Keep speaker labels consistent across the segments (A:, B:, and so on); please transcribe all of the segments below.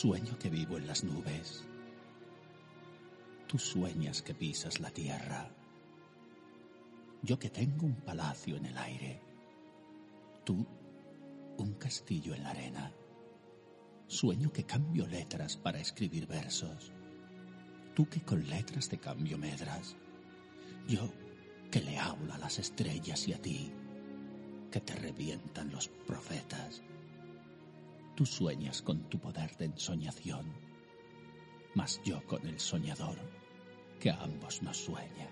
A: Sueño que vivo en las nubes. Tú sueñas que pisas la tierra. Yo que tengo un palacio en el aire. Tú, un castillo en la arena. Sueño que cambio letras para escribir versos. Tú que con letras te cambio medras. Yo que le hablo a las estrellas y a ti, que te revientan los profetas. Tú sueñas con tu poder de ensoñación, mas yo con el soñador, que a ambos nos sueña.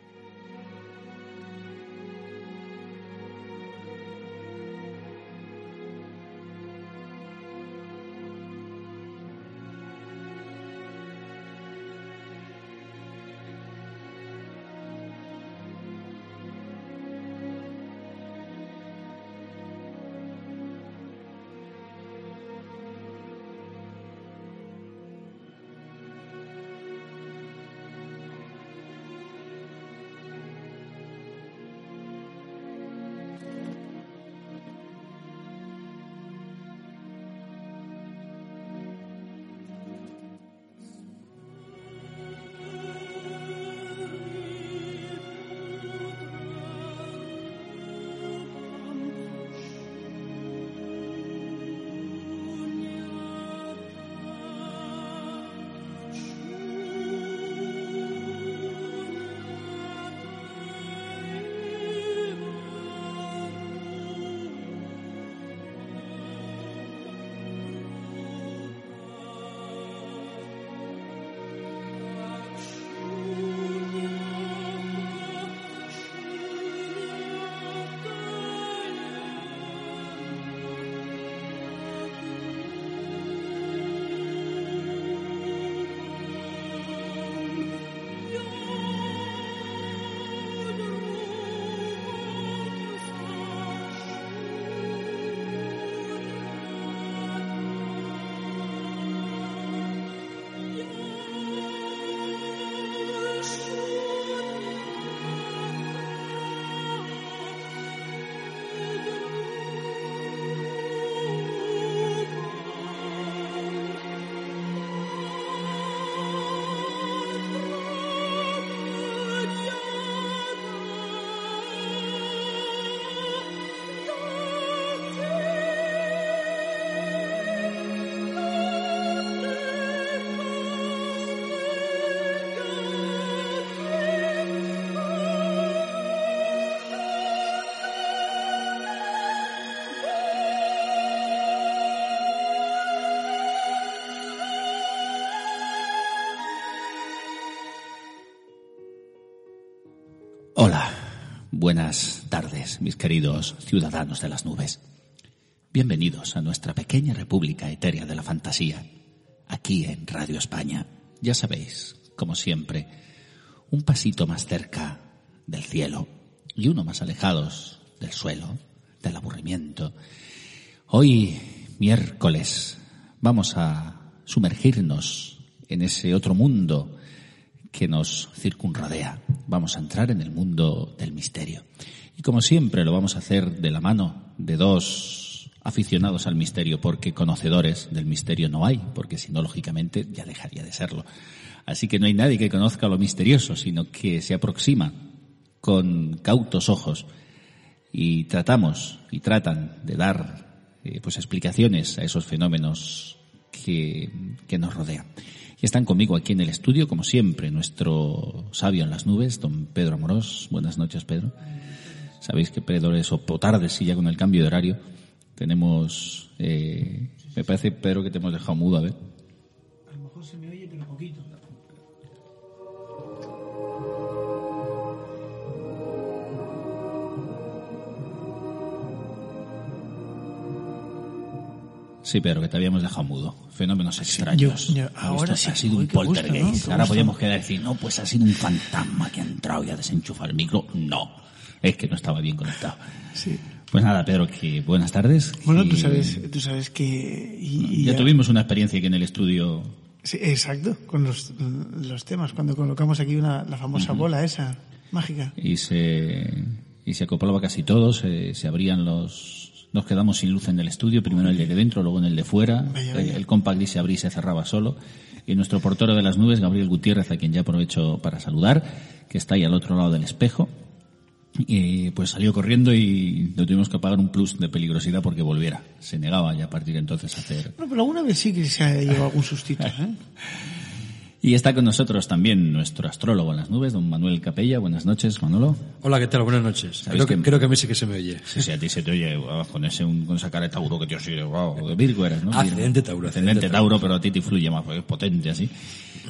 A: Buenas tardes, mis queridos ciudadanos de las nubes. Bienvenidos a nuestra pequeña república etérea de la fantasía, aquí en Radio España. Ya sabéis, como siempre, un pasito más cerca del cielo y uno más alejados del suelo, del aburrimiento. Hoy, miércoles, vamos a sumergirnos en ese otro mundo que nos circunrodea. Vamos a entrar en el mundo del misterio. Y como siempre lo vamos a hacer de la mano de dos aficionados al misterio, porque conocedores del misterio no hay, porque si no, lógicamente, ya dejaría de serlo. Así que no hay nadie que conozca lo misterioso, sino que se aproxima con cautos ojos y tratamos y tratan de dar eh, pues explicaciones a esos fenómenos que, que nos rodean. Y están conmigo aquí en el estudio, como siempre, nuestro sabio en las nubes, don Pedro Amorós. Buenas noches, Pedro. Sabéis que Pedro es o tarde, sí, ya con el cambio de horario. Tenemos, eh, me parece, Pedro, que te hemos dejado mudo, a ver. Sí, pero que te habíamos dejado mudo. Fenómenos extraños.
B: yo- yo- ahora sí,
A: ha sido
B: uy,
A: un
B: gusto,
A: poltergeist. Ahora
B: gusto.
A: podríamos quedar y decir, no, pues ha sido un fantasma que ha entrado y ha desenchufado el micro. No, es que no estaba bien conectado.
B: Sí.
A: Pues nada, Pedro, que buenas tardes.
B: Bueno,
A: Y
B: tú sabes, tú sabes que... y- y
A: Ya tuvimos una experiencia aquí en el estudio.
B: Sí, exacto, con los, los temas, cuando colocamos aquí una, la famosa bola esa, mágica.
A: y se, y se acoplaba casi todo, se, se abrían los, nos quedamos sin luz en el estudio, primero el de dentro, luego en el de fuera.
B: Vaya,
A: El,
B: vaya.
A: el compact se abría y se cerraba solo. Y nuestro portero de las nubes, Gabriel Gutiérrez, a quien ya aprovecho para saludar, que está ahí al otro lado del espejo, y pues salió corriendo y le tuvimos que pagar un plus de peligrosidad porque volviera. Se negaba ya a partir de entonces a hacer
B: Bueno, pero alguna vez sí que se ha llevado algún sustito, ¿eh?
A: Y está con nosotros también nuestro astrólogo en las nubes, don Manuel Capella. Buenas noches, Manolo.
C: Hola, ¿qué tal? Buenas noches.
A: ¿Sabéis
C: Creo que,
A: que-
C: creo que a mí sí que se me oye.
A: Sí, sí, a ti se te oye ah, con, ese, un- con esa cara de Tauro que te sigue, wow, de Virgo eres, ¿no?
C: Ascendente Tauro,
A: Ascendente Tauro, pero a ti te influye más, porque es potente así.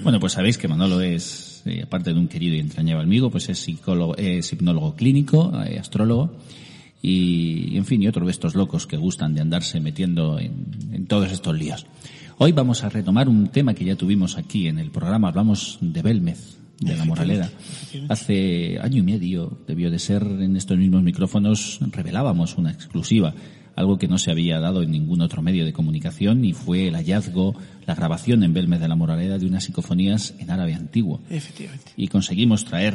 A: Bueno, pues sabéis que Manolo es, eh, aparte de un querido y entrañable amigo, pues es psicólogo, es hipnólogo clínico, eh, astrólogo, y, en fin, y otros de estos locos que gustan de andarse metiendo en, en todos estos líos. Hoy vamos a retomar un tema que ya tuvimos aquí en el programa, hablamos de Belmez, de la Moraleda. Hace año y medio, debió de ser en estos mismos micrófonos, revelábamos una exclusiva, algo que no se había dado en ningún otro medio de comunicación y fue el hallazgo, la grabación en Belmez de la Moraleda de unas psicofonías en árabe antiguo
B: Efectivamente.
A: y conseguimos traer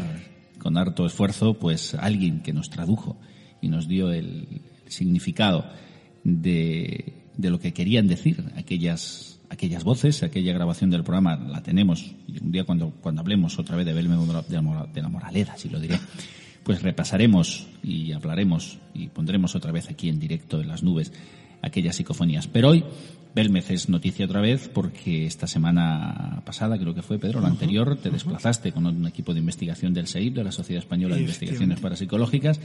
A: con harto esfuerzo pues alguien que nos tradujo y nos dio el significado de, de lo que querían decir aquellas aquellas voces, aquella grabación del programa la tenemos y un día cuando cuando hablemos otra vez de Belme de la, Mora- de la Moraleda, si lo diré, pues repasaremos y hablaremos y pondremos otra vez aquí en directo en las nubes aquellas psicofonías. Pero hoy Belmez es noticia otra vez porque esta semana pasada, creo que fue Pedro, la anterior, te desplazaste con un equipo de investigación del SEIP, de la Sociedad Española de Investigaciones Parapsicológicas,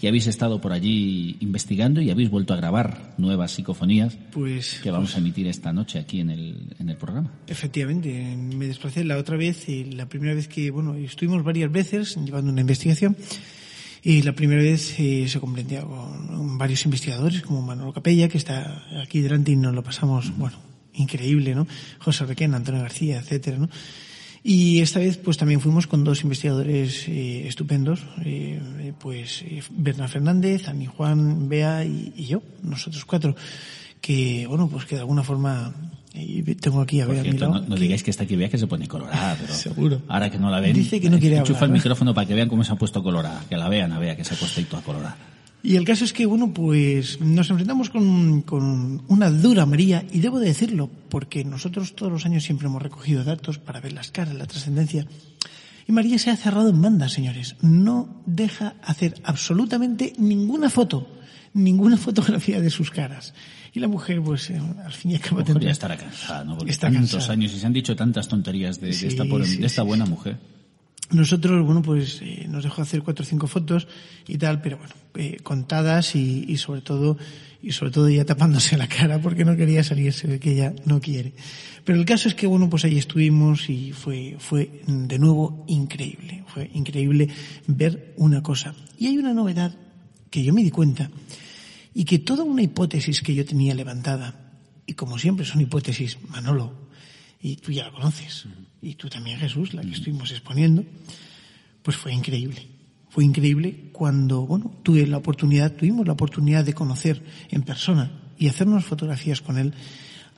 A: y habéis estado por allí investigando y habéis vuelto a grabar nuevas psicofonías
B: Pues
A: que vamos a emitir esta noche aquí en el, en el programa.
B: Efectivamente, me desplacé la otra vez, y la primera vez que, bueno, estuvimos varias veces llevando una investigación y la primera vez eh, se comprendía con varios investigadores como Manolo Capella, que está aquí delante y nos lo pasamos, bueno, increíble, ¿no? José Requena, Antonio García, etcétera, ¿no? Y esta vez pues también fuimos con dos investigadores eh, estupendos, eh, pues eh, Bernard Fernández, Ani Juan, Bea y yo, nosotros cuatro, que bueno pues que de alguna forma y tengo aquí a
A: Por
B: ver a mi
A: cierto,
B: lado,
A: no, no
B: que-
A: digáis que está aquí vea que se pone colorada, pero
B: Seguro.
A: ahora que no la ven,
B: Dice que no quiere
A: enchufa
B: hablar,
A: el
B: ¿no?
A: micrófono para que vean cómo se ha puesto colorada, que la vean, a vea que se ha puesto ahí toda colorada.
B: Y el caso es que, bueno, pues nos enfrentamos con, con una dura María, y debo de decirlo, porque nosotros todos los años siempre hemos recogido datos para ver las caras, la trascendencia. Y María se ha cerrado en banda, señores. No deja hacer absolutamente ninguna foto, ninguna fotografía de sus caras. Y la mujer, pues, eh, al fin y al cabo tendrá-
A: estará cansada, ¿no? Porque
B: Está
A: tantos
B: cansada.
A: años y se han dicho tantas tonterías de, esta, pobre-
B: sí,
A: de esta buena mujer.
B: Nosotros, bueno, pues eh, nos dejó hacer cuatro o cinco fotos y tal, pero bueno, eh, contadas y, y sobre todo, y sobre todo ya tapándose la cara porque no quería salirse de que ella no quiere. Pero el caso es que, bueno, pues ahí estuvimos y fue, fue de nuevo increíble. Fue increíble ver una cosa. Y hay una novedad que yo me di cuenta y que toda una hipótesis que yo tenía levantada, y como siempre son hipótesis, Manolo, y tú ya la conoces, y tú también Jesús, la que estuvimos exponiendo, pues fue increíble. Fue increíble cuando, bueno, tuve la oportunidad, tuvimos la oportunidad de conocer en persona y hacernos fotografías con él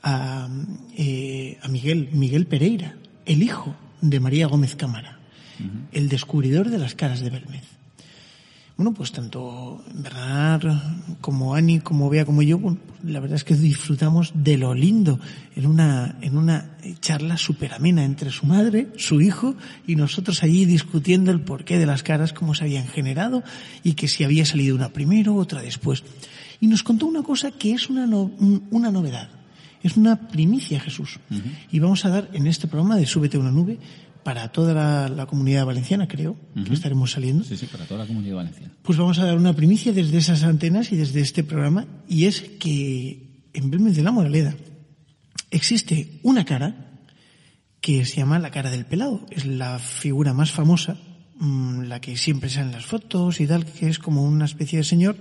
B: a, eh, a Miguel, Miguel Pereira, el hijo de María Gómez Cámara, el descubridor de las caras de Belmez. Bueno, pues tanto Bernard como Ani, como Bea, como yo, bueno, pues la verdad es que disfrutamos de lo lindo en una, en una charla súper amena entre su madre, su hijo y nosotros allí discutiendo el porqué de las caras, cómo se habían generado y que si había salido una primero, otra después. Y nos contó una cosa que es una, no- un- una novedad. Es una primicia, Jesús. Y vamos a dar en este programa de Súbete a una nube para toda la, la comunidad valenciana, creo, que estaremos saliendo.
A: Sí, sí, para toda la comunidad valenciana.
B: Pues vamos a dar una primicia desde esas antenas y desde este programa, y es que en Belmez de la Moraleda existe una cara que se llama la cara del pelado. Es la figura más famosa, mm, la que siempre sale en las fotos y tal, que es como una especie de señor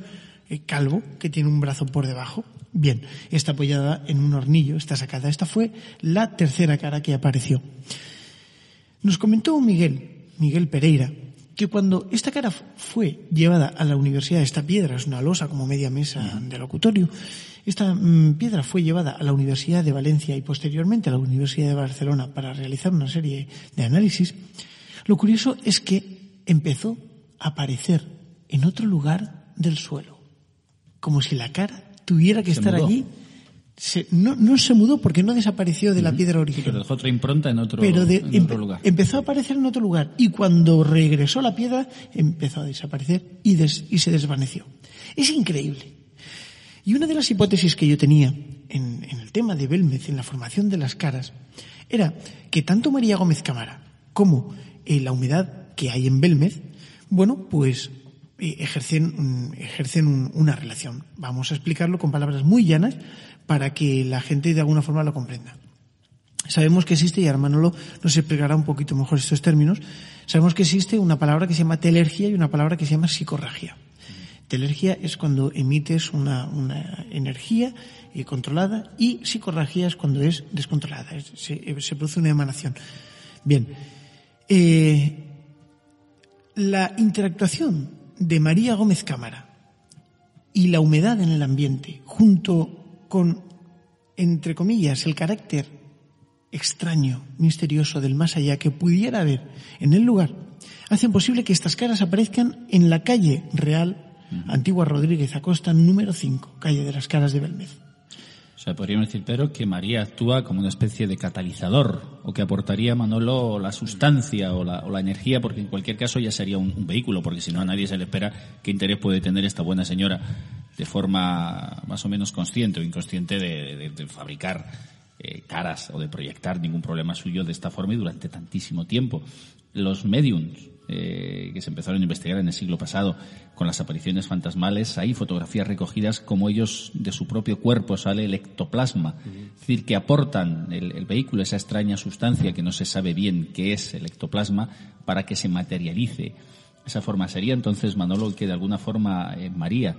B: eh, calvo que tiene un brazo por debajo. Bien, está apoyada en un hornillo, está sacada. Esta fue la tercera cara que apareció. Nos comentó Miguel, Miguel Pereira, que cuando esta cara fue llevada a la universidad, esta piedra es una losa como media mesa de locutorio, esta mm, piedra fue llevada a la Universidad de Valencia y posteriormente a la Universidad de Barcelona para realizar una serie de análisis, lo curioso es que empezó a aparecer en otro lugar del suelo. como si la cara tuviera que
A: Se
B: estar
A: mudó.
B: allí. Se- no, no se mudó porque no desapareció de la piedra
A: Pero
B: original.
A: dejó otra impronta en otro,
B: Pero de-
A: en
B: empe-
A: otro lugar.
B: empezó a aparecer en otro lugar. Y cuando regresó la piedra, empezó a desaparecer y, des- y se desvaneció. Es increíble. Y una de las hipótesis que yo tenía en, en el tema de Belmez, en la formación de las caras, era que tanto María Gómez Cámara como eh, la humedad que hay en Belmez, bueno, pues eh, ejercen, ejercen un- una relación. Vamos a explicarlo con palabras muy llanas para que la gente de alguna forma lo comprenda. Sabemos que existe, y ahora Manolo nos explicará un poquito mejor estos términos, sabemos que existe una palabra que se llama telergia y una palabra que se llama psicorragia. Telergia es cuando emites una, energía eh, controlada y psicorragia es cuando es descontrolada, eh, se produce una emanación. Bien, eh, la interactuación de María Gómez Cámara y la humedad en el ambiente, junto con, entre comillas, el carácter extraño, misterioso del más allá que pudiera haber en el lugar, hacen posible que estas caras aparezcan en la calle real, Antigua Rodríguez Acosta, número 5, calle de las caras de Belmez.
A: Podríamos decir, pero que María actúa como una especie de catalizador, o que aportaría a Manolo la sustancia o la, o la energía, porque en cualquier caso ya sería un, vehículo, porque si no a nadie se le espera qué interés puede tener esta buena señora de forma más o menos consciente o inconsciente de, de- de fabricar eh, caras o de proyectar ningún problema suyo de esta forma y durante tantísimo tiempo. Los mediums eh, que se empezaron a investigar en el siglo pasado con las apariciones fantasmales, hay fotografías recogidas como ellos de su propio cuerpo sale el ectoplasma, es decir, que aportan el, el vehículo, esa extraña sustancia que no se sabe bien qué es el ectoplasma, para que se materialice esa forma. Sería entonces, Manolo, que de alguna forma eh, María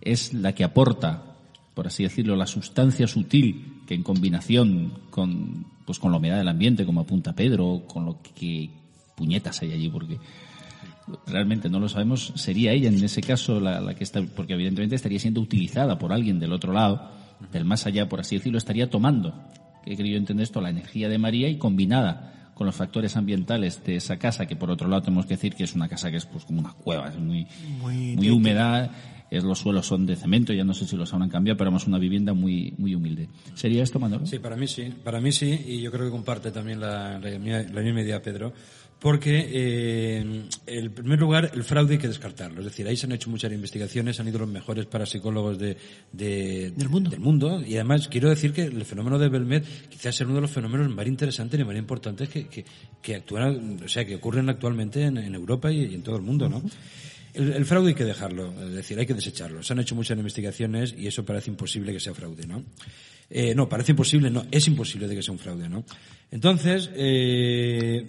A: es la que aporta por así decirlo, la sustancia sutil que en combinación con, pues con la humedad del ambiente, como apunta Pedro, con lo que puñetas hay allí, porque realmente no lo sabemos, sería ella en ese caso la, la que está, porque evidentemente estaría siendo utilizada por alguien del otro lado, del más allá, por así decirlo, estaría tomando, que querido entender esto, la energía de María y combinada con los factores ambientales de esa casa, que por otro lado tenemos que decir que es una casa que es pues como una cueva, es muy,
B: Muy
A: muy húmeda, es, los suelos son de cemento, ya no sé si los habrán cambiado, pero es una vivienda muy, muy humilde. ¿Sería esto, Manolo?
C: Sí, para mí sí, para mí sí, y yo creo que comparte también la, la, la misma idea Pedro, porque eh, en primer lugar el fraude hay que descartarlo, es decir, ahí se han hecho muchas investigaciones, han ido los mejores parapsicólogos de, de-
B: Del mundo.
C: del mundo, y además quiero decir que el fenómeno de Belmed quizás sea uno de los fenómenos más interesantes y más importantes que, que, que actúan, o sea, que ocurren actualmente en, en Europa y, y en todo el mundo, ¿no? El, el fraude hay que dejarlo, es decir, hay que desecharlo. Se han hecho muchas investigaciones y eso parece imposible que sea fraude, ¿no? Eh, no, parece imposible, no, es imposible de que sea un fraude, ¿no? Entonces, eh,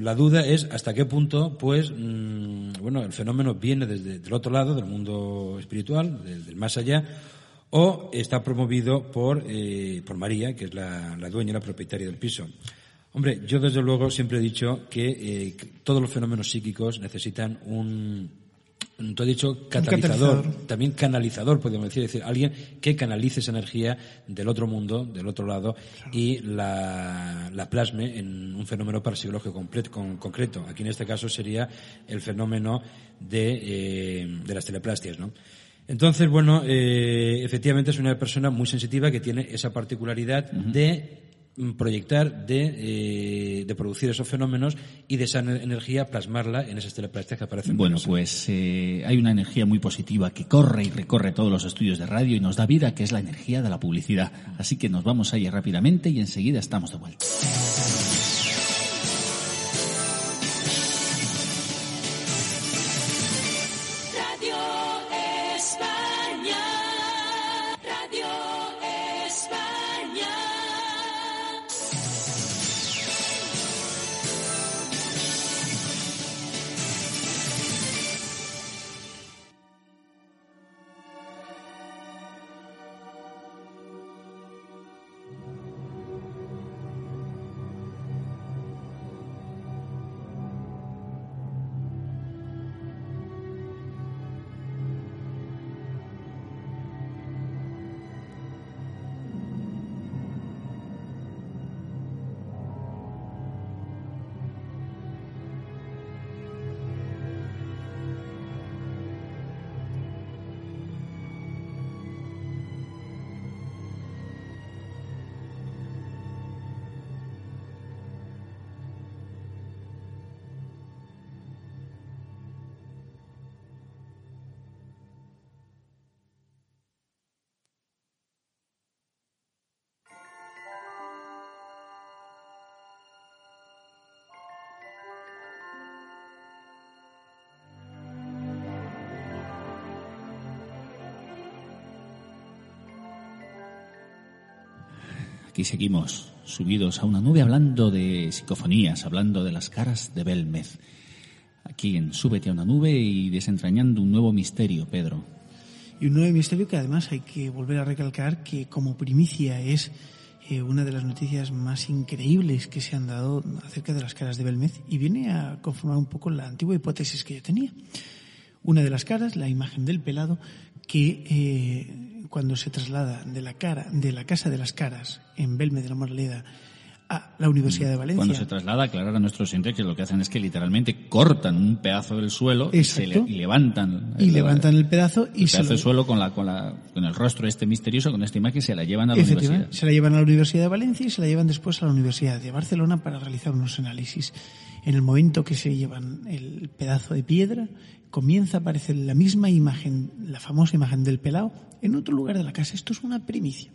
C: la duda es hasta qué punto, pues, mm, bueno, el fenómeno viene desde el otro lado, del mundo espiritual, del, más allá, o está promovido por, eh, por María, que es la, dueña, la propietaria del piso. Hombre, yo desde luego siempre he dicho que eh, todos los fenómenos psíquicos necesitan un, tú has dicho catalizador,
B: catalizador.
C: también canalizador, podemos decir, es decir, alguien que canalice esa energía del otro mundo, del otro lado, y la, la plasme en un fenómeno parapsicológico completo, con- concreto. Aquí en este caso sería el fenómeno de, eh, de las teleplastias, ¿no? Entonces, bueno, eh, efectivamente es una persona muy sensitiva que tiene esa particularidad de proyectar, de, eh, de producir esos fenómenos y de esa ener- energía plasmarla en esas teleplastias que aparecen. en
A: Bueno, pues eh, hay una energía muy positiva que corre y recorre todos los estudios de radio y nos da vida, que es la energía de la publicidad. Así que nos vamos a ir rápidamente y enseguida estamos de vuelta. Aquí seguimos subidos a una nube hablando de psicofonías, hablando de las caras de Belmez. Aquí en Súbete a una nube y desentrañando un nuevo misterio, Pedro.
B: Y un nuevo misterio que además hay que volver a recalcar que como primicia es eh, una de las noticias más increíbles que se han dado acerca de las caras de Belmez y viene a conformar un poco la antigua hipótesis que yo tenía. Una de las caras, la imagen del pelado, que eh, cuando se traslada de la cara, de la casa de las caras en Belmez de la Moraleda a la Universidad de Valencia.
A: Cuando se traslada, aclarar a nuestros oyentes que lo que hacen es que literalmente cortan un pedazo del suelo y, se
B: Exacto.
A: le- y levantan
B: y levantan el pedazo y
A: el
B: se
A: pedazo
B: lo-
A: de suelo con, la, con, la, con el rostro este misterioso, con esta imagen, se la llevan a la universidad.
B: se la llevan a la Universidad de Valencia y se la llevan después a la Universidad de Barcelona para realizar unos análisis. En el momento que se llevan el pedazo de piedra, comienza a aparecer la misma imagen, la famosa imagen del pelao, en otro lugar de la casa. Esto es una primicia.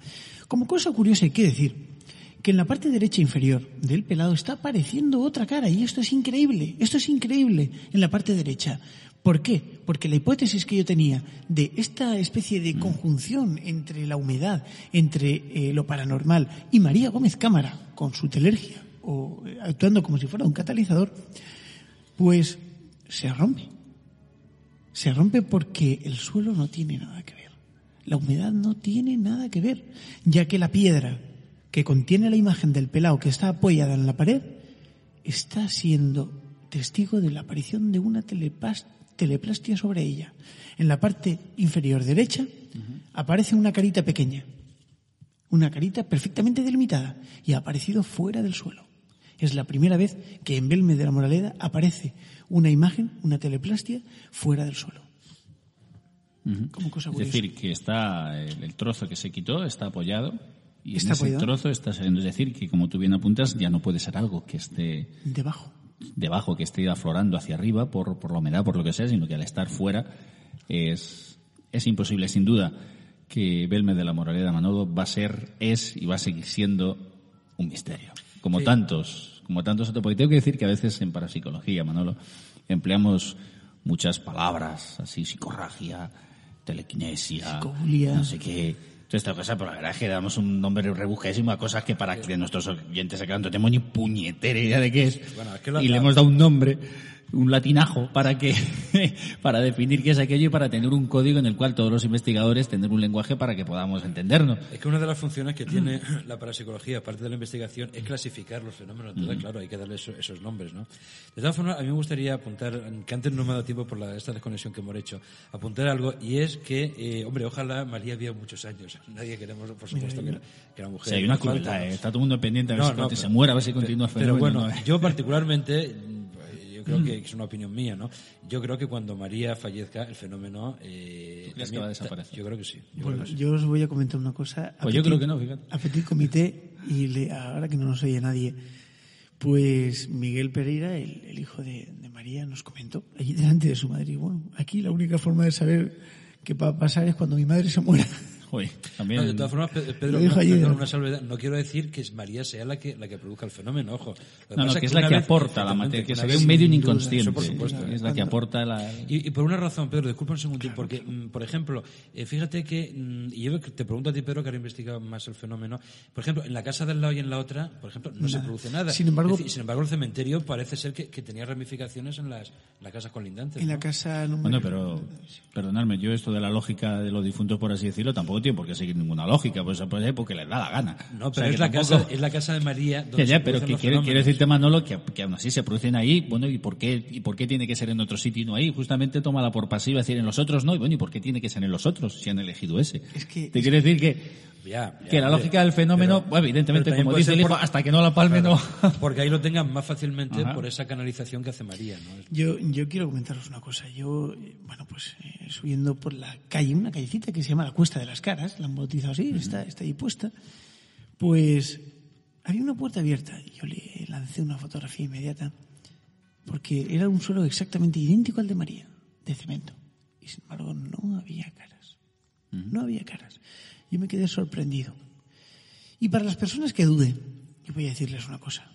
B: Como cosa curiosa hay que decir que en la parte derecha inferior del pelado está apareciendo otra cara y esto es increíble, esto es increíble en la parte derecha. ¿Por qué? Porque la hipótesis que yo tenía de esta especie de conjunción entre la humedad, entre eh, lo paranormal y María Gómez Cámara con su telergia o eh, actuando como si fuera un catalizador, pues se rompe. Se rompe porque el suelo no tiene nada que ver. La humedad no tiene nada que ver, ya que la piedra que contiene la imagen del pelao que está apoyada en la pared está siendo testigo de la aparición de una teleplastia sobre ella. En la parte inferior derecha aparece una carita pequeña, una carita perfectamente delimitada y ha aparecido fuera del suelo. Es la primera vez que en Belme de la Moraleda aparece una imagen, una teleplastia, fuera del suelo. Como cosa
A: Es decir, que está el, el trozo que se quitó está apoyado y
B: Está
A: en ese
B: apoyado.
A: trozo está saliendo. Es decir, que como tú bien apuntas, ya no puede ser algo que esté
B: Debajo.
A: debajo, que esté aflorando hacia arriba por, por la humedad, por lo que sea, sino que al estar fuera es, es imposible, sin duda, que Belme de la Moraleda Manolo va a ser, es y va a seguir siendo un misterio. Como tantos, como tantos otros. Porque tengo que decir que a veces en parapsicología, Manolo, empleamos muchas palabras, así, psicorragia, telequinesia,
B: Psicobulia.
A: no sé qué. Toda esta cosa, pero la verdad es que damos un nombre rebujésimo a cosas que para que nuestros oyentes se quedan, no tenemos ni puñetera idea de qué es.
C: Bueno, es que lo-
A: y le hemos dado un nombre, un latinajo, para que, para definir qué es aquello y para tener un código en el cual todos los investigadores tener un lenguaje para que podamos entendernos.
C: Es que una de las funciones que tiene la parapsicología, aparte de la investigación, es clasificar los fenómenos. Entonces, claro, hay que darle eso- esos nombres, ¿no? De todas formas, a mí me gustaría apuntar, que antes no me ha dado tiempo por la, esta desconexión que hemos hecho, apuntar algo, y es que, eh, hombre, ojalá María viva muchos años. Nadie queremos, por supuesto, que, la- que la
A: O
C: mujer...
A: sea, hay una crueldad. ¿eh? está todo el mundo pendiente a ver
C: No,
A: si
C: no,
A: conti-
C: pero-
A: se muere, a ver si continúa el
C: Pero bueno,
A: ¿no?
C: yo particularmente, yo creo que es una opinión mía, ¿no? Yo creo que cuando María fallezca, el fenómeno... Eh,
A: ¿Tú crees que va a desaparecer?
C: Yo creo que sí. yo
B: Bueno,
C: creo que sí.
B: yo os voy a comentar una cosa.
A: Pues yo creo que no, fíjate.
B: A petit comité, y le- ahora que no nos oye nadie, pues Miguel Pereira, el, el hijo de, de María, nos comentó allí delante de su madre. Y bueno, aquí la única forma de saber qué va a pasar es cuando mi madre se muera.
A: Joder,
C: No,
A: también...
C: de todas formas, Pe- Pedro, una, salvedad. No quiero decir que María sea la que, la que produzca el fenómeno, ojo. Lo
A: no, no,
C: pasa
A: que es la que aporta la materia, que se ve un medio inconsciente.
C: eso por supuesto.
A: Es la que aporta la...
C: Y, y por una razón, Pedro, disculpa un segundín, porque, mm, por ejemplo, eh, fíjate que, mm, y yo te pregunto a ti, Pedro, que ahora investigado más el fenómeno, por ejemplo, en la casa del lado y en la otra, por ejemplo, no se produce nada.
B: Sin embargo-
C: decir, sin embargo, el cementerio parece ser que, que tenía ramificaciones en las, las casas colindantes.
B: En la casa número...
A: Bueno, pero perdonadme, yo esto de la lógica de los difuntos, por así decirlo, tampoco tiene por qué seguir ninguna lógica, pues pues, eh, porque les da la gana.
C: No,
A: O
C: pero
A: sea,
C: es,
A: que
C: la
A: tampoco-
C: casa, es la casa de María donde
A: Ya, ya, pero que quiere, quiere decirte Manolo que, que aún así se producen ahí, bueno, ¿y por qué y por qué tiene que ser en otro sitio y no ahí? Justamente tómala por pasiva, decir en los otros no, y bueno, ¿y por qué tiene que ser en los otros si han elegido ese?
B: Es que-
A: Te quiere decir que,
C: Ya, ya,
A: que la lógica del fenómeno,
C: pero-
A: bueno, evidentemente, como dice el hijo,
C: por-
A: hasta que no la palme
C: Claro,
A: no.
C: Porque ahí lo tengan más fácilmente
A: Ajá.
C: por esa canalización que hace María, ¿no?
B: Yo, yo quiero comentaros una cosa. Yo, bueno, pues eh, subiendo por la calle, una callecita que se llama la Cuesta de las Caras, la han bautizado así, está, está ahí puesta, pues había una puerta abierta yo le lancé una fotografía inmediata porque era un suelo exactamente idéntico al de María, de cemento. Y sin embargo no había caras. No había caras. Yo me quedé sorprendido. Y para las personas que duden, yo voy a decirles una cosa.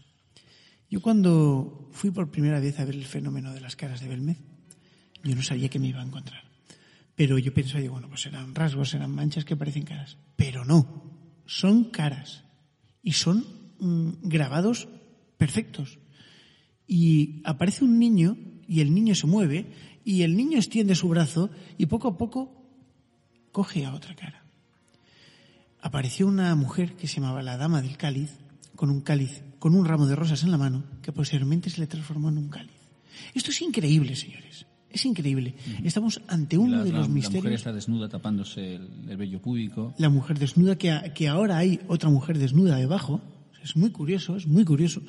B: Yo cuando fui por primera vez a ver el fenómeno de las caras de Belmez, yo no sabía que me iba a encontrar. Pero yo pensaba, digo, bueno, pues serán rasgos, serán manchas que parecen caras. Pero no, son caras. y son mm, grabados perfectos. Y aparece un niño y el niño se mueve y el niño extiende su brazo y poco a poco coge a otra cara. Apareció una mujer que se llamaba la Dama del Cáliz, con un cáliz, con un ramo de rosas en la mano, que posteriormente se le transformó en un cáliz. Esto es increíble, señores. Es increíble. Estamos ante uno
A: La-
B: de
A: la-
B: los
A: La mujer
B: misterios.
A: está desnuda tapándose el, el vello púbico.
B: La mujer desnuda, que, a- que ahora hay otra mujer desnuda debajo. Es muy curioso, es muy curioso.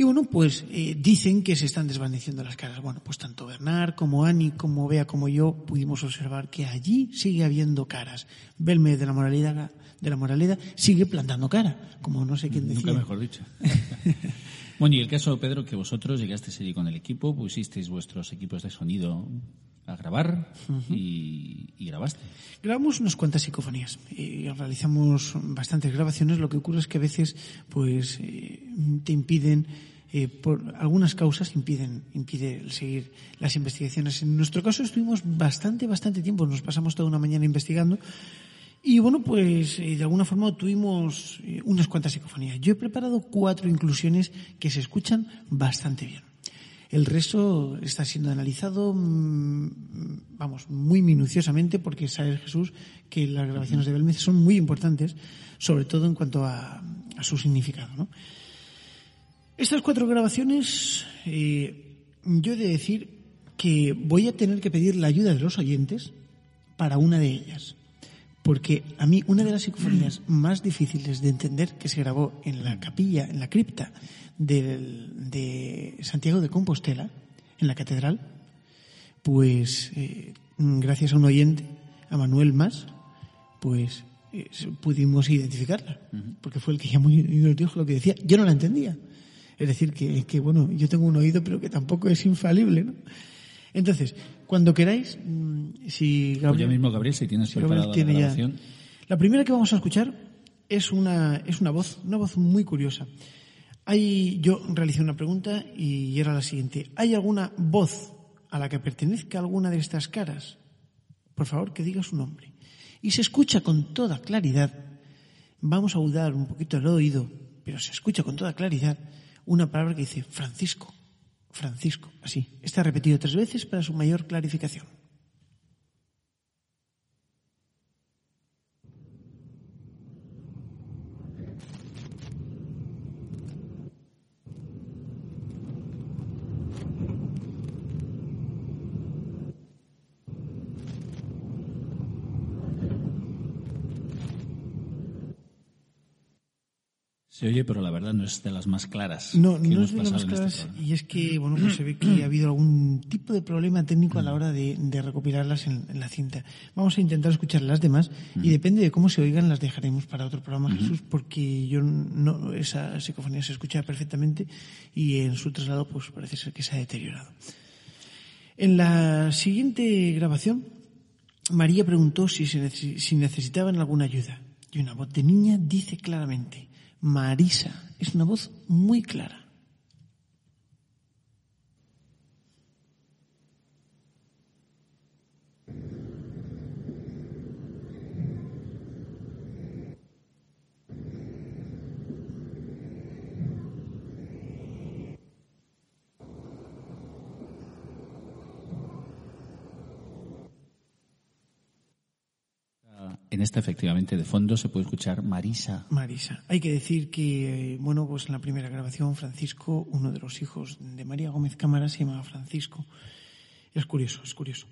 B: Y bueno, pues eh, dicen que se están desvaneciendo las caras. Bueno, pues tanto Bernard como Annie, como Bea, como yo pudimos observar que allí sigue habiendo caras. Belme de la Moraleda, de la Moraleda sigue plantando cara, como no sé quién decía.
A: Nunca mejor dicho. bueno, y el caso, Pedro, que vosotros llegasteis allí con el equipo, pusisteis vuestros equipos de sonido a grabar y, y grabaste.
B: Grabamos unas cuantas psicofonías y realizamos bastantes grabaciones. Lo que ocurre es que a veces, pues, eh, te impiden, eh, por algunas causas impiden, impide seguir las investigaciones. En nuestro caso estuvimos bastante, bastante tiempo. Nos pasamos toda una mañana investigando. Y bueno, pues eh, de alguna forma tuvimos eh, unas cuantas psicofonías. Yo he preparado cuatro inclusiones que se escuchan bastante bien. El resto está siendo analizado, mm, vamos, muy minuciosamente porque sabe Jesús que las grabaciones de Belmez son muy importantes, sobre todo en cuanto a, su significado. ¿no? Estas cuatro grabaciones, eh, yo he de decir que voy a tener que pedir la ayuda de los oyentes para una de ellas. Porque a mí una de las psicofonías más difíciles de entender que se grabó en la capilla, en la cripta del- de Santiago de Compostela, en la catedral, pues eh, gracias a un oyente, a Manuel Más, pues eh, pudimos identificarla, porque fue el que llamó y nos dijo lo que decía. Yo no la entendía. Es decir, que, que, bueno, yo tengo un oído, pero que tampoco es infalible, ¿no? Entonces, cuando queráis, mm, si
A: Pues
B: Gabriel,
A: ya mismo, Gabriel, si tienes
B: Gabriel tiene
A: la
B: ya-
A: grabación.
B: La primera que vamos a escuchar es una, es una voz, una voz muy curiosa. Hay, yo realicé una pregunta y era la siguiente. ¿Hay alguna voz a la que pertenezca alguna de estas caras? Por favor, que diga su nombre. Y se escucha con toda claridad. Vamos a audar un poquito el oído, pero se escucha con toda claridad una palabra que dice Francisco. Francisco, así. Está repetido tres veces para su mayor clarificación.
A: Se oye, pero la verdad no es de las más claras.
B: No, no es de las más
A: este
B: claras y es que, bueno, pues se ve que ha habido algún tipo de problema técnico a la hora de, de recopilarlas en, en la cinta. Vamos a intentar escuchar las demás y depende de cómo se oigan las dejaremos para otro programa, Jesús, porque yo no, esa psicofonía se escucha perfectamente y en su traslado pues parece ser que se ha deteriorado. En la siguiente grabación, María preguntó si, se si necesitaban alguna ayuda y una voz de niña dice claramente, Marisa, es una voz muy clara.
A: En esta, efectivamente, de fondo se puede escuchar Marisa.
B: Marisa. Hay que decir que, eh, bueno, pues en la primera grabación, Francisco, uno de los hijos de María Gómez Cámara, se llamaba Francisco. Es curioso, es curioso.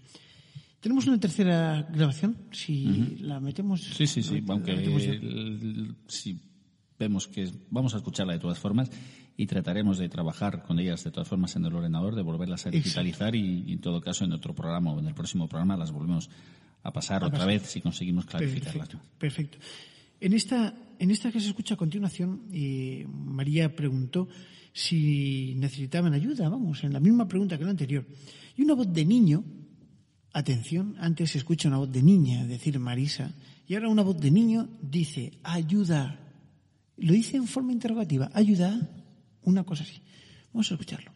B: Tenemos una tercera grabación, si la metemos.
A: Sí, sí, sí,
B: la
A: aunque si vemos que vamos a escucharla de todas formas y trataremos de trabajar con ellas de todas formas en el ordenador, de volverlas a digitalizar y, y en todo caso en otro programa o en el próximo programa las volvemos a pasar otra vez si conseguimos clarificarlas.
B: Perfecto, perfecto. En esta, en esta que se escucha a continuación, eh, María preguntó si necesitaban ayuda, vamos, en la misma pregunta que la anterior. Y una voz de niño, atención, antes se escucha una voz de niña decir Marisa, y ahora una voz de niño dice ayuda. Lo dice en forma interrogativa, ayuda, una cosa así. Vamos a escucharlo.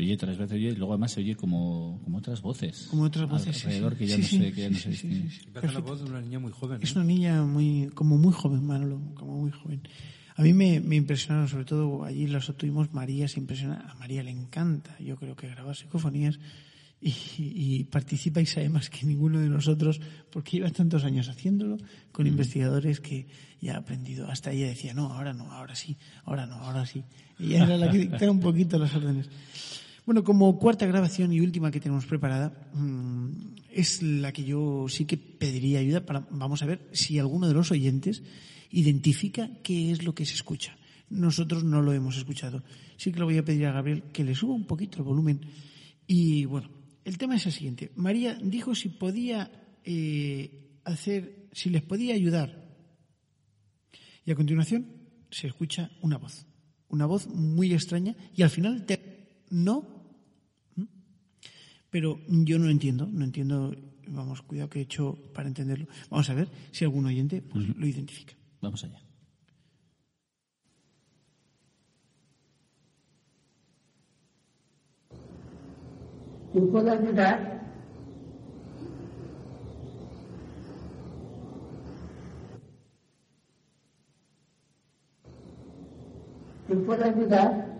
A: Se oye tres veces y luego además se oye como, como otras voces.
B: Como otras voces,
A: Alrededor
B: sí.
A: que ya
B: Sí,
A: no
B: sí,
A: sé, que ya no
B: sí,
A: sé
B: sí, sí,
A: distinguir.
B: sí.
C: Y parece la voz de una niña muy joven.
B: Es una niña muy, como muy joven, Manolo, como muy joven. A mí me, me impresionaron, sobre todo allí los obtuvimos, María se impresiona, a María le encanta, yo creo que grabar psicofonías y, y participa y sabe más que ninguno de nosotros porque lleva tantos años haciéndolo con investigadores que ya ha aprendido. Hasta ella decía, no, ahora no, ahora sí, ahora no, ahora sí. Ella era la que dictaba un poquito las órdenes. Bueno, como cuarta grabación y última que tenemos preparada, mm, es la que yo sí que pediría ayuda para, vamos a ver si alguno de los oyentes identifica qué es lo que se escucha. Nosotros no lo hemos escuchado. Sí que le voy a pedir a Gabriel que le suba un poquito el volumen. Y bueno, el tema es el siguiente. María dijo si podía eh, hacer, si les podía ayudar. Y a continuación se escucha una voz. Una voz muy extraña y al final te, no. Pero yo no entiendo, no entiendo, vamos, cuidado que he hecho para entenderlo. Vamos a ver si algún oyente pues, lo identifica.
A: Vamos allá.
D: ¿Te puedo ayudar? ¿Te puedo ayudar?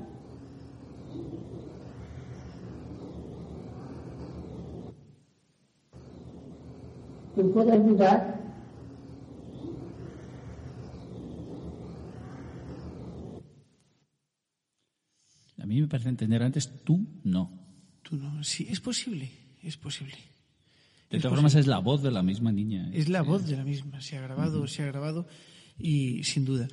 D: ¿Te puedo ayudar?
A: A mí me parece entender antes tú no.
B: Tú no, sí, es posible, es posible.
A: De todas formas es la voz de la misma niña. ¿eh?
B: Es la voz de la misma, se ha grabado, se ha grabado y sin duda.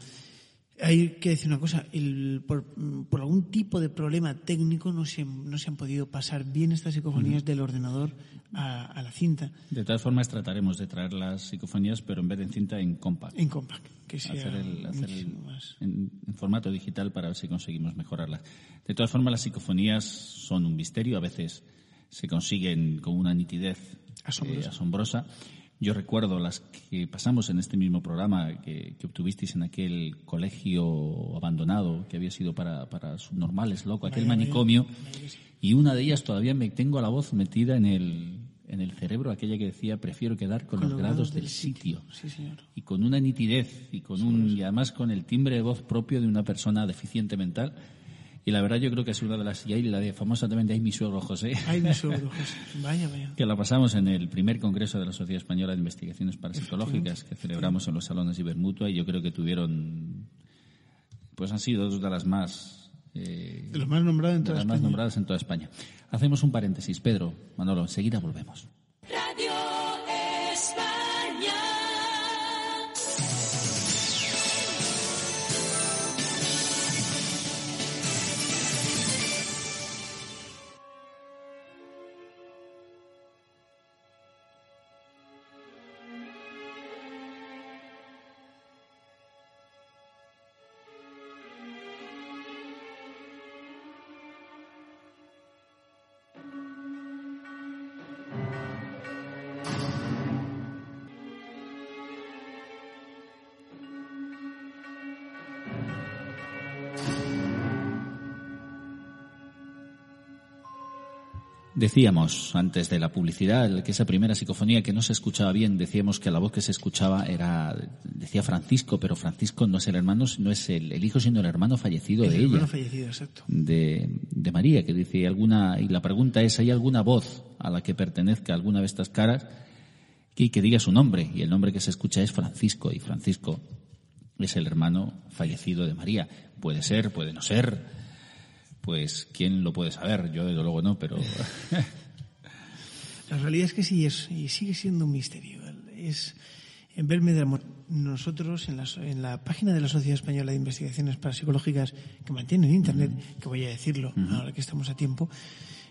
B: Hay que decir una cosa, el- por, por algún tipo de problema técnico no se, no se han podido pasar bien estas psicofonías del ordenador a, a la cinta
A: De todas formas trataremos de traer las psicofonías, pero en vez de en cinta en compact.
B: en compact, que sea
A: hacer el, hacer el-
B: muchísimo más.
A: en, en formato digital para ver si conseguimos mejorarlas. De todas formas, las psicofonías son un misterio, a veces se consiguen con una nitidez eh, asombrosa. Yo recuerdo las que pasamos en este mismo programa que, que obtuvisteis en aquel colegio abandonado que había sido para, para subnormales, loco, aquel manicomio. Y una de ellas todavía me tengo la voz metida en el, en el cerebro, aquella que decía prefiero quedar con, los grados del sitio
B: Sí, señor.
A: y con una nitidez y con un y además con el timbre de voz propio de una persona deficiente mental y la verdad yo creo que es una de las y ahí la de famosa también de ahí mi suegro José
B: Ay, mi suegro, José. Vaya, vaya.
A: que la pasamos en el primer congreso de la Sociedad Española de Investigaciones Parapsicológicas que celebramos en los salones Ibermutua y yo creo que tuvieron pues han sido dos de las más eh,
B: De los más nombrados en
A: de
B: toda
A: las más nombradas en toda España. Hacemos un paréntesis Pedro Manolo enseguida volvemos.
E: Radio
A: Decíamos antes de la publicidad que esa primera psicofonía que no se escuchaba bien, decíamos que la voz que se escuchaba era, decía Francisco, pero Francisco no es el hermano, no es el, el hijo, sino el hermano fallecido
B: El
A: de
B: hermano
A: ella,
B: fallecido, exacto.
A: de, de María, que dice alguna, y la pregunta es, ¿hay alguna voz a la que pertenezca alguna de estas caras que, que diga su nombre? Y el nombre que se escucha es Francisco, y Francisco es el hermano fallecido de María. Puede ser, puede no ser, pues quién lo puede saber, yo desde luego no, pero...
B: La realidad es que sí, es, y sigue siendo un misterio. Es en verme de amor. Nosotros, en la, en la página de la Sociedad Española de Investigaciones Parapsicológicas, que mantiene en Internet, que voy a decirlo ahora que estamos a tiempo,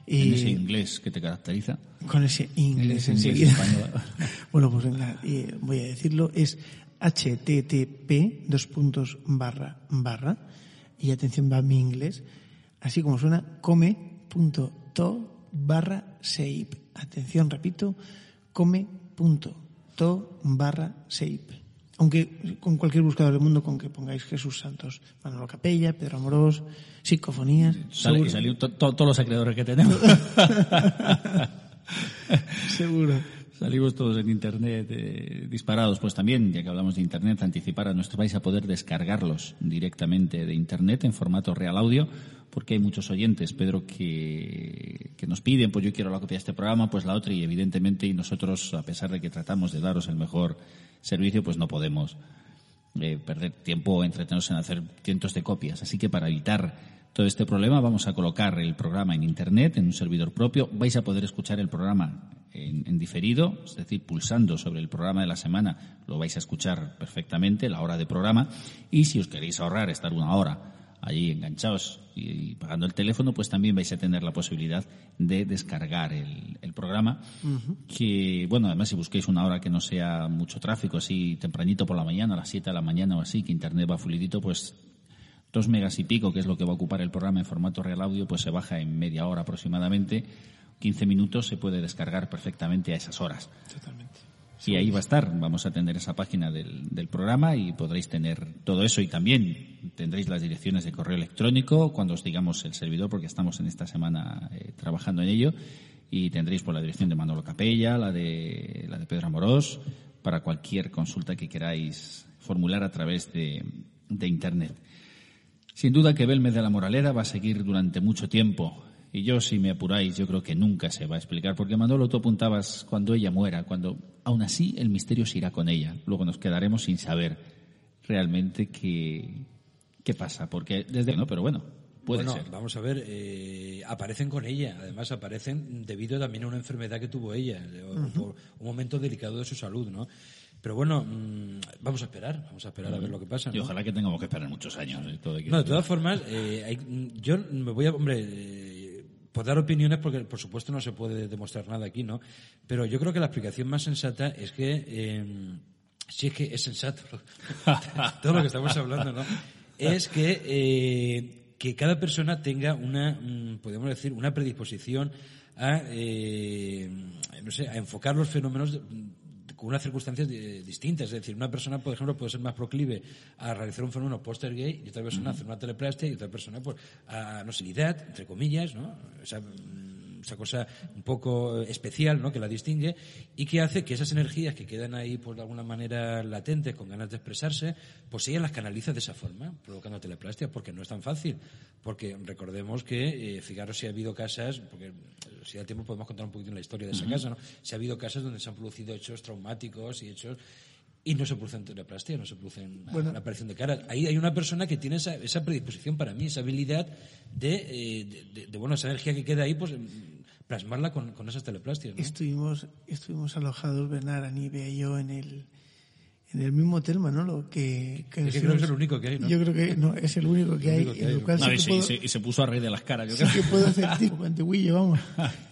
A: en
B: eh,
A: ese inglés que te caracteriza.
B: con ese inglés
A: Ese inglés
B: enseguida. bueno, pues en la- eh, voy a decirlo, es http dos puntos barra barra y atención va mi inglés, así como suena come.to barra save. Atención, repito, come.to barra save. aunque con cualquier buscador del mundo con que pongáis Jesús Santos, Manolo Capella, Pedro Amorós, psicofonías,
A: Sale, salió to- to- todos los acreedores que tenemos.
B: seguro.
A: Salimos todos en Internet eh, disparados. Pues también, ya que hablamos de Internet, anticipar a nuestros vais a poder descargarlos directamente de Internet en formato real audio, porque hay muchos oyentes, Pedro, que, que nos piden, pues yo quiero la copia de este programa, pues la otra, y evidentemente, y nosotros, a pesar de que tratamos de daros el mejor servicio, pues no podemos eh, perder tiempo o entretenernos en hacer cientos de copias. Así que para evitar todo este problema vamos a colocar el programa en Internet, en un servidor propio. Vais a poder escuchar el programa en, en diferido, es decir, pulsando sobre el programa de la semana lo vais a escuchar perfectamente, la hora de programa. Y si os queréis ahorrar estar una hora allí enganchados y, y pagando el teléfono, pues también vais a tener la posibilidad de descargar el, el programa. Que, bueno, además si busquéis una hora que no sea mucho tráfico, así tempranito por la mañana, a las 7 de la mañana o así, que internet va fluidito, pues dos megas y pico, que es lo que va a ocupar el programa en formato real audio, pues se baja en media hora aproximadamente. 15 minutos se puede descargar perfectamente a esas horas.
B: Totalmente.
A: Y ahí va a estar, vamos a tener esa página del, del programa y podréis tener todo eso y también tendréis las direcciones de correo electrónico cuando os digamos el servidor porque estamos en esta semana eh, trabajando en ello y tendréis por la dirección de Manolo Capella, la de, la de Pedro Amorós, para cualquier consulta que queráis formular a través de, de Internet. Sin duda que Belmez de la Moraleda va a seguir durante mucho tiempo. Y yo, si me apuráis, yo creo que nunca se va a explicar. Porque Manolo, tú apuntabas cuando ella muera, cuando aún así el misterio se irá con ella. Luego nos quedaremos sin saber realmente qué, qué pasa. Porque desde. No, pero bueno, puede
C: bueno,
A: ser.
C: vamos a ver, eh, aparecen con ella, además aparecen debido también a una enfermedad que tuvo ella, por un momento delicado de su salud, ¿no? Pero bueno, mm, vamos a esperar, vamos a esperar a ver lo que pasa.
A: Y
C: ¿no?
A: ojalá que tengamos que esperar muchos años. eh, todo
C: No, de todas formas, eh, hay- yo me voy a, hombre, eh, por dar opiniones, porque por supuesto no se puede demostrar nada aquí, ¿no? Pero yo creo que la explicación más sensata es que, eh, si es que es sensato, todo lo que estamos hablando, ¿no? Es que, eh, que cada persona tenga una, mm, podemos decir, una predisposición a, eh, no sé, a enfocar los fenómenos con unas circunstancias eh, distintas. Es decir, una persona, por ejemplo, puede ser más proclive a realizar un fenómeno póster gay y otra persona a hacer una teleplastia y otra persona, pues, a no sé, idad, entre comillas, ¿no? Esa, mm, esa cosa un poco especial, ¿no? Que la distingue y que hace que esas energías que quedan ahí, pues, de alguna manera latentes, con ganas de expresarse, pues ella las canaliza de esa forma, provocando teleplastia, porque no es tan fácil. Porque recordemos que, eh, fijaros si ha habido casas, porque eh, si da tiempo podemos contar un poquito la historia de esa casa, ¿no? Si ha habido casas donde se han producido hechos traumáticos y hechos y no se producen teleplastia, no se producen
B: Bueno.
C: la aparición de caras. Ahí hay una persona que tiene esa, esa predisposición para mí, esa habilidad de, eh, de, de- de, bueno, esa energía que queda ahí, pues plasmarla con, con esas teleplastias. ¿no?
B: Estuvimos, estuvimos alojados, Bernard, Anibia y yo, en el, en el mismo hotel, Manolo, que... que
C: Es que creo que es el único que hay, ¿no?
B: Yo creo que no, es el único que hay,
C: único que
B: en
C: hay,
B: el
C: ¿no?
B: cual
A: No,
B: sí
A: y, se,
B: puedo-
A: y se- y se puso a reír de las caras. Yo
B: sí
A: creo.
B: que puedo hacer tipo antiguillo, vamos.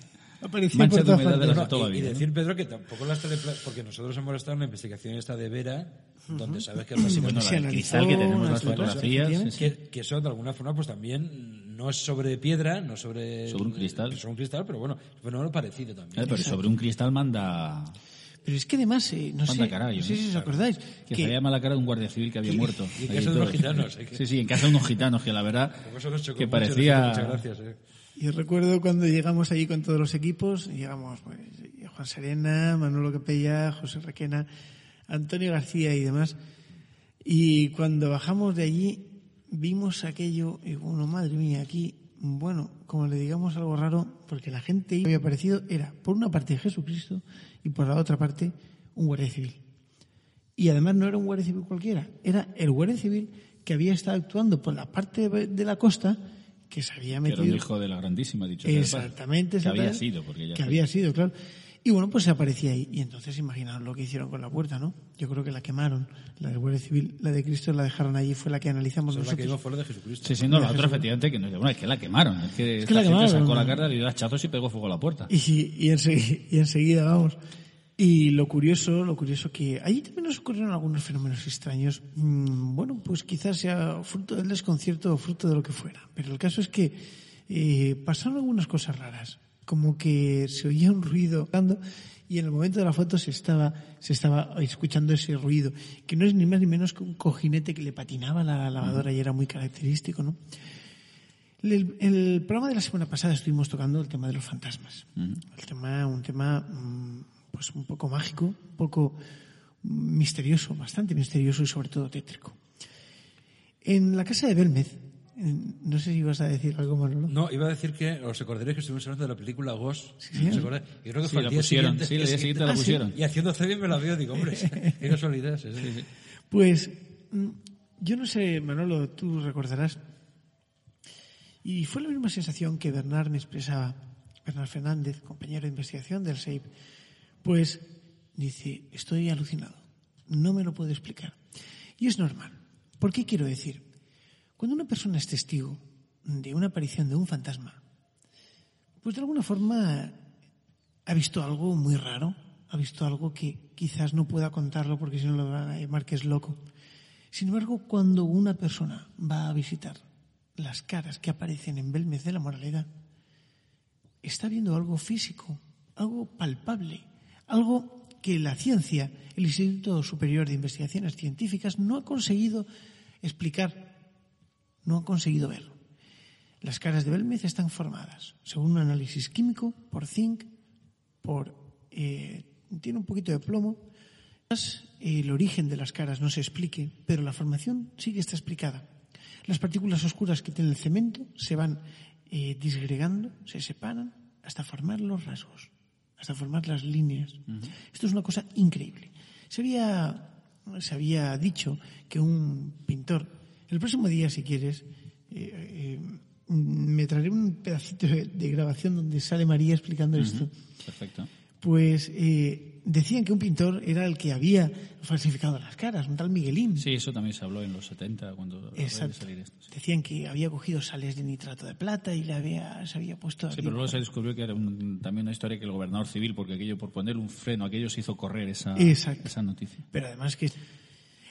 B: Aparecía
A: Mancha
B: por
A: de
B: todas
A: humedad de
B: partes.
A: de la
C: y, y
A: ¿no?
C: decir, Pedro, que tampoco las teleplastas, porque nosotros hemos estado en la investigación esta de Vera, donde sabes que es
A: Bueno, la
B: analizó,
A: cristal que tenemos las fotografías.
C: que, que eso de alguna forma pues también no es sobre piedra, no sobre
A: Sobre un cristal.
C: sobre un cristal, pero bueno, es fenómeno parecido también.
A: Eh, pero sobre un cristal manda,
B: Pero es que además, eh, no
A: manda
B: sé,
A: carayo,
B: no sé
A: ¿no?
B: si os acordáis,
A: que,
B: que
A: salía mala cara de un guardia civil que había muerto.
C: y en casa de unos gitanos, eh, que-
A: Sí, sí, en casa de unos gitanos que la verdad
C: Como eso nos chocó
A: que
C: mucho,
A: parecía...
C: Muchas gracias. eh.
B: Yo recuerdo cuando llegamos allí con todos los equipos, llegamos pues, Juan Serena, Manolo Capella, José Requena, Antonio García y demás, y cuando bajamos de allí vimos aquello y bueno, madre mía, aquí, bueno, como le digamos algo raro, porque la gente que había aparecido era por una parte Jesucristo y por la otra parte un guardia civil. Y además no era un guardia civil cualquiera, era el guardia civil que había estado actuando por la parte de la costa que se había
A: Que
B: metido.
A: era un hijo de la grandísima, dicho sea de paso.
B: Exactamente,
A: Que había
B: exactamente.
A: sido, porque ya
B: Que había sido, claro. Y bueno, pues se aparecía ahí. Y entonces imaginaos lo que hicieron con la puerta, ¿no? Yo creo que la quemaron. La del Guardia Civil, la de Cristo la dejaron allí, fue la que analizamos
C: es la que
B: nosotros.
C: fue la de Jesucristo.
A: Sí, sí, no, la otra efectivamente que no bueno, es que la quemaron. Es que,
B: Es
A: esta
B: que la
A: gente
B: quemaron,
A: sacó la
B: ¿no?
A: carga, le dio hachazos y pegó fuego a la puerta.
B: Y, sí, y, enseguida, y enseguida, vamos. Y lo curioso, lo curioso que allí también nos ocurrieron algunos fenómenos extraños. Mm, Bueno, pues quizás sea fruto del desconcierto o fruto de lo que fuera. Pero el caso es que eh, pasaron algunas cosas raras. como que se oía un ruido y en el momento de la foto se estaba, se estaba escuchando ese ruido, que no es ni más ni menos que un cojinete que le patinaba la lavadora y era muy característico, ¿no? El, el programa de la semana pasada estuvimos tocando el tema de los fantasmas. El tema, un tema mm, pues un poco mágico, un poco misterioso, bastante misterioso y sobre todo tétrico. En la casa de Belmez, no sé si ibas a decir algo, Manolo.
C: No, iba a decir que os acordaréis que estuvimos hablando de la película Ghost.
B: Sí.
C: ¿Os acordáis? Yo creo que
A: Sí,
C: fue
A: la
C: al día siguiente.
A: Sí, el día siguiente la
B: Ah, sí.
A: pusieron.
C: Y haciendo bien me la veo, digo, hombre, qué casualidad. sí, sí.
B: Pues mm, yo no sé, Manolo, tú recordarás. Y fue la misma sensación que Bernard me expresaba, Bernard Fernández, compañero de investigación del SEIP. Pues dice, estoy alucinado, no me lo puedo explicar. Y es normal. ¿Por qué quiero decir? Cuando una persona es testigo de una aparición de un fantasma, pues de alguna forma ha visto algo muy raro, ha visto algo que quizás no pueda contarlo porque si no lo van a llamar que es loco. Sin embargo, cuando una persona va a visitar las caras que aparecen en Belmez de la Moraleda, está viendo algo físico, algo palpable, algo que la ciencia, el Instituto Superior de Investigaciones Científicas, no ha conseguido explicar, no ha conseguido ver. Las caras de Belmez están formadas, según un análisis químico, por zinc, por eh, tiene un poquito de plomo. Quizás El origen de las caras no se explique, pero la formación sí que está explicada. Las partículas oscuras que tiene el cemento se van eh, disgregando, se separan hasta formar los rasgos, hasta formar las líneas. Esto es una cosa increíble. Se había, se había dicho que un pintor, el próximo día, si quieres, eh, eh, me traeré un pedacito de, de grabación donde sale María explicando esto.
A: Perfecto.
B: Pues eh, decían que un pintor era el que había falsificado las caras, un tal Miguelín.
A: Sí, eso también se habló en los 70 cuando
B: Exacto.
A: salir esto. Sí.
B: Decían que había cogido sales de nitrato de plata y le había, se había puesto...
A: Sí, pero luego se descubrió que era un- también una historia que el gobernador civil, porque aquello por poner un freno, aquello se hizo correr esa,
B: Exacto.
A: esa noticia.
B: Pero además que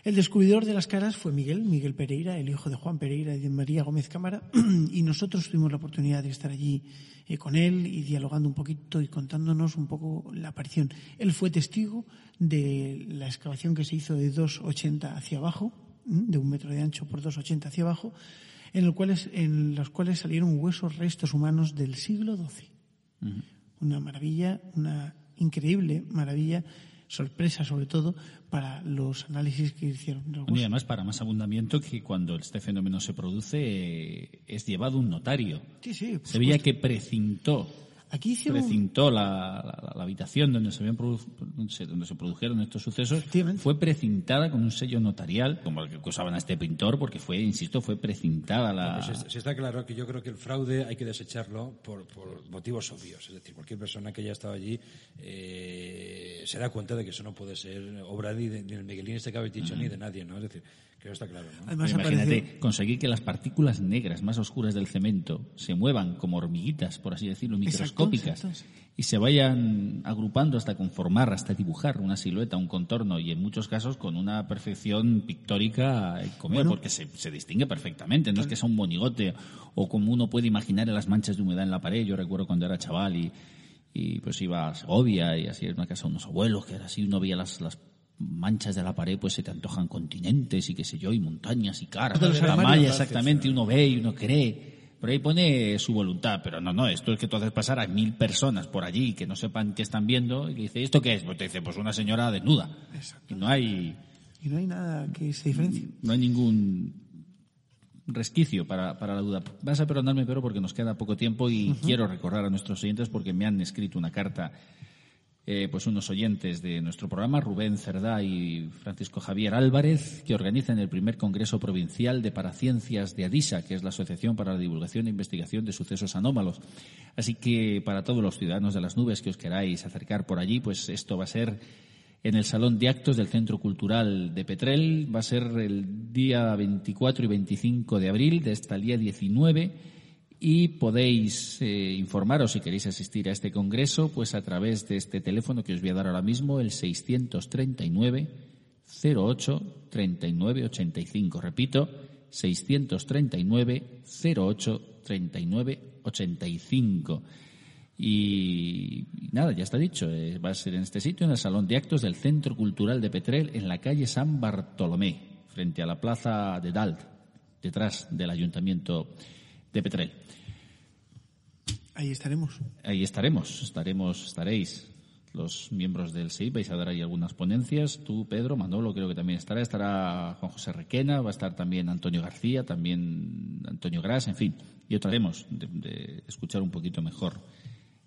B: el descubridor de las caras fue Miguel, Miguel Pereira, el hijo de Juan Pereira y de María Gómez Cámara, y nosotros tuvimos la oportunidad de estar allí eh, con él y dialogando un poquito y contándonos un poco la aparición. Él fue testigo de la excavación que se hizo de 2,80 hacia abajo, de un metro de ancho por 2,80 hacia abajo, en, el cuales, en los cuales salieron huesos restos humanos del siglo XII una maravilla, una increíble maravilla, sorpresa sobre todo para los análisis que hicieron.
A: y además, para más abundamiento, que cuando este fenómeno se produce, eh, es llevado un notario.
B: Sí, sí,
A: Se veía que precintó,
B: Aquí hicieron
A: precintó la, la- la habitación donde se, habían produ- donde se- donde se produjeron estos sucesos, fue precintada con un sello notarial, como el que usaban a este pintor, porque fue, insisto, fue precintada la...
C: Pues es- sí está claro que yo creo que el fraude hay que desecharlo por, por motivos obvios. Es decir, cualquier persona que haya estado allí eh, se da cuenta de que eso no puede ser obra ni, de- ni del Miguelín este que habéis dicho ni de nadie, ¿no? Es decir, que está claro, ¿no?
B: Además
A: Imagínate,
B: apareció-
A: conseguir que las partículas negras más oscuras del cemento se muevan como hormiguitas, por así decirlo, microscópicas,
B: exacto.
A: y se vayan agrupando hasta conformar, hasta dibujar una silueta, un contorno, y en muchos casos con una perfección pictórica eh,
B: Bueno.
A: porque se, se distingue perfectamente, no es que sea un monigote, o como uno puede imaginar en las manchas de humedad en la pared. Yo recuerdo cuando era chaval y, y pues iba a Segovia y así en una casa de unos abuelos, que era así, uno veía las, las manchas de la pared, pues se te antojan continentes y qué sé yo, y montañas y caras. La malla exactamente, y uno ve y uno cree. Por ahí pone su voluntad, pero no, no, esto es que tú haces pasar a mil personas por allí que no sepan qué están viendo y que dice, ¿esto qué es? Pues te dice, pues una señora desnuda. Y no hay,
B: Y no hay nada que se diferencie.
A: no hay ningún resquicio para, para la duda. Vas a perdonarme, pero porque nos queda poco tiempo y quiero recordar a nuestros oyentes porque me han escrito una carta eh, pues unos oyentes de nuestro programa, Rubén Cerdá y Francisco Javier Álvarez, que organizan el primer Congreso Provincial de Paraciencias de ADISA, que es la Asociación para la Divulgación e Investigación de Sucesos Anómalos. Así que para todos los ciudadanos de las nubes que os queráis acercar por allí, pues esto va a ser en el Salón de Actos del Centro Cultural de Petrel. Va a ser el día 24 y 25 de abril de esta día 19 y podéis eh, informaros si queréis asistir a este congreso pues a través de este teléfono que os voy a dar ahora mismo, el 639 08 39 85. Repito, 639 08 39 85. Y, nada, ya está dicho, eh, va a ser en este sitio, en el Salón de Actos del Centro Cultural de Petrel, en la calle San Bartolomé, frente a la Plaza de Dalt, detrás del Ayuntamiento de Petrel.
B: Ahí estaremos.
A: Ahí estaremos, estaremos, estaréis los miembros del SEI, vais a dar ahí algunas ponencias, tú, Pedro, Manolo creo que también estará, estará Juan José Requena, va a estar también Antonio García, también Antonio Gras, en fin, y trataremos de, de escuchar un poquito mejor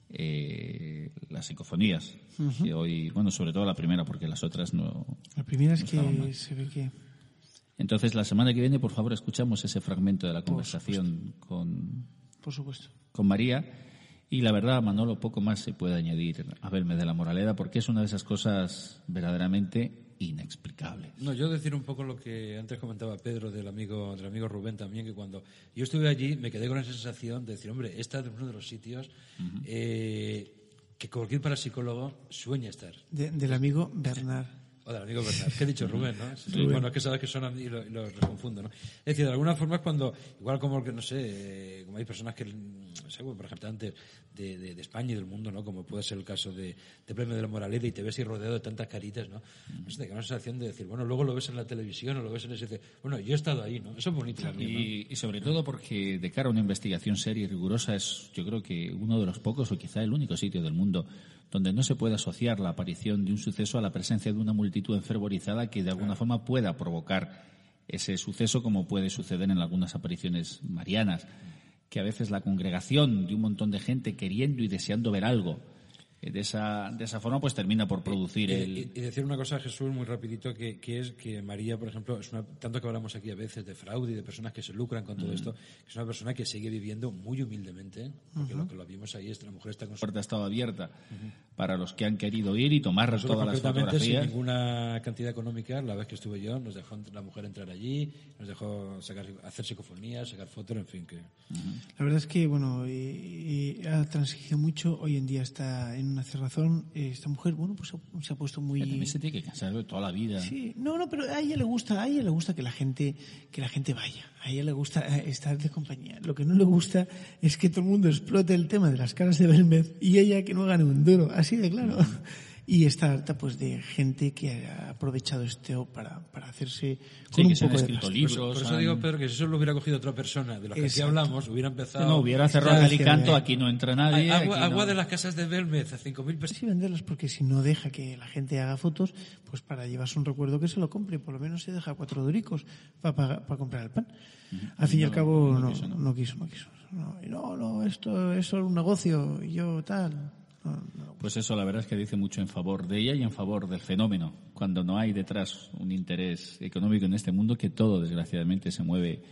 A: eh, las psicofonías, que hoy, bueno, sobre todo la primera, porque las otras no...
B: La primera es
A: no
B: que se ve que
A: Entonces, la semana que viene, por favor, escuchamos ese fragmento de la conversación con,
B: por supuesto.
A: con María. Y la verdad, Manolo, poco más se puede añadir a verme de la moraleda, porque es una de esas cosas verdaderamente inexplicables.
C: No, yo decir un poco lo que antes comentaba Pedro del amigo, del amigo Rubén también, que cuando yo estuve allí me quedé con esa sensación de decir, hombre, esta es uno de los sitios eh, que cualquier parapsicólogo sueña estar.
B: De- del amigo Bernard.
C: O del amigo Bernard. ¿Qué he dicho? Rubén, ¿no? Sí, Bueno, es que sabes que son y lo- y los, los confundo, ¿no? Es decir, de alguna forma es cuando, igual como que, no sé, eh, como hay personas que, no sé, bueno, por ejemplo, antes de, de- de España y del mundo, ¿no? Como puede ser el caso de, de Premio de la Moraleda y te ves ahí rodeado de tantas caritas, ¿no? No sé, te una sensación de decir, bueno, luego lo ves en la televisión o lo ves en ese, bueno, yo he estado ahí, ¿no? Eso es bonito también, ¿no?
A: Y, y sobre todo porque de cara a una investigación seria y rigurosa es yo creo que uno de los pocos o quizá el único sitio del mundo donde no se puede asociar la aparición de un suceso a la presencia de una multitud enfervorizada que de alguna forma pueda provocar ese suceso como puede suceder en algunas apariciones marianas que a veces la congregación de un montón de gente queriendo y deseando ver algo de esa de esa forma pues termina por producir
C: Y,
A: el
C: y- y decir una cosa, Jesús, muy rapidito, que, que es que María, por ejemplo, es una, tanto que hablamos aquí a veces de fraude y de personas que se lucran con todo esto, que es una persona que sigue viviendo muy humildemente, porque lo que lo vimos ahí es que la mujer está con su
A: puerta ha estado abierta para los que han querido ir y tomar
C: Nosotros
A: todas las
C: concretamente, sin
A: fotografías.
C: ninguna cantidad económica, la vez que estuve yo, nos dejó la mujer entrar allí, nos dejó sacar, hacer psicofonías, sacar fotos, en fin, que...
B: La verdad es que, bueno, eh, eh, ha transigido mucho. Hoy en día está en una cerrazón. Eh, esta mujer, bueno, pues se- ha puesto muy...
A: También se tiene que cansar de toda la vida.
B: Sí, no, no, pero a ella le gusta, a ella le gusta que la gente, que la gente vaya. A ella le gusta eh, estar de compañía. Lo que no le gusta es que todo el mundo explote el tema de las caras de Belmez y ella que no gane un duro, así de claro. Y está harta pues de gente que ha aprovechado esto para, para hacerse con
A: Sí,
B: un
A: que se han
B: poco de
A: escrito
B: pasta.
A: libros.
C: Por eso
A: han-
C: digo, Pedro, que si eso lo hubiera cogido otra persona de los que aquí
B: Exacto.
C: hablamos, hubiera empezado...
A: no hubiera cerrado Alicanto,
B: sí,
A: aquí no entra nadie.
C: agua,
A: aquí no-
C: agua de las casas de Belmez a 5.000 pesos.
B: Sí, venderlas porque si no deja que la gente haga fotos, pues para llevarse un recuerdo que se lo compre, por lo menos se deja cuatro duricos para, para, comprar el pan. Al fin y al cabo, no, no quiso, no quiso. No, y no, no, esto es solo un negocio, y yo tal.
A: Pues eso la verdad es que dice mucho en favor de ella y en favor del fenómeno, cuando no hay detrás un interés económico en este mundo que todo desgraciadamente se mueve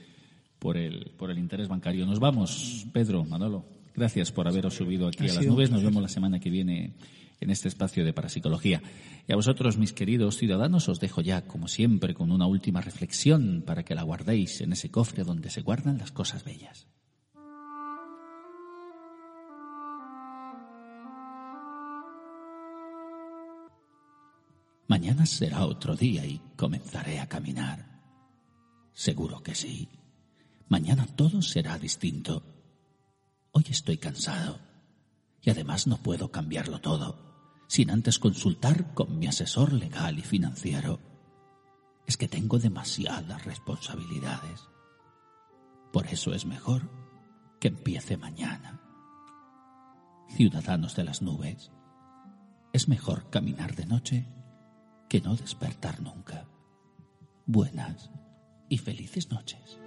A: por el, por el interés bancario. Nos vamos, Pedro, Manolo. Gracias por haberos subido aquí a las nubes. Nos vemos la semana que viene en este espacio de parapsicología. Y a vosotros, mis queridos ciudadanos, os dejo ya, como siempre, con una última reflexión para que la guardéis en ese cofre donde se guardan las cosas bellas. Mañana será otro día y comenzaré a caminar. Seguro que sí. Mañana todo será distinto. Hoy estoy cansado y además no puedo cambiarlo todo sin antes consultar con mi asesor legal y financiero. Es que tengo demasiadas responsabilidades. Por eso es mejor que empiece mañana. Ciudadanos de las nubes, es mejor caminar de noche que no despertar nunca. Buenas y felices noches.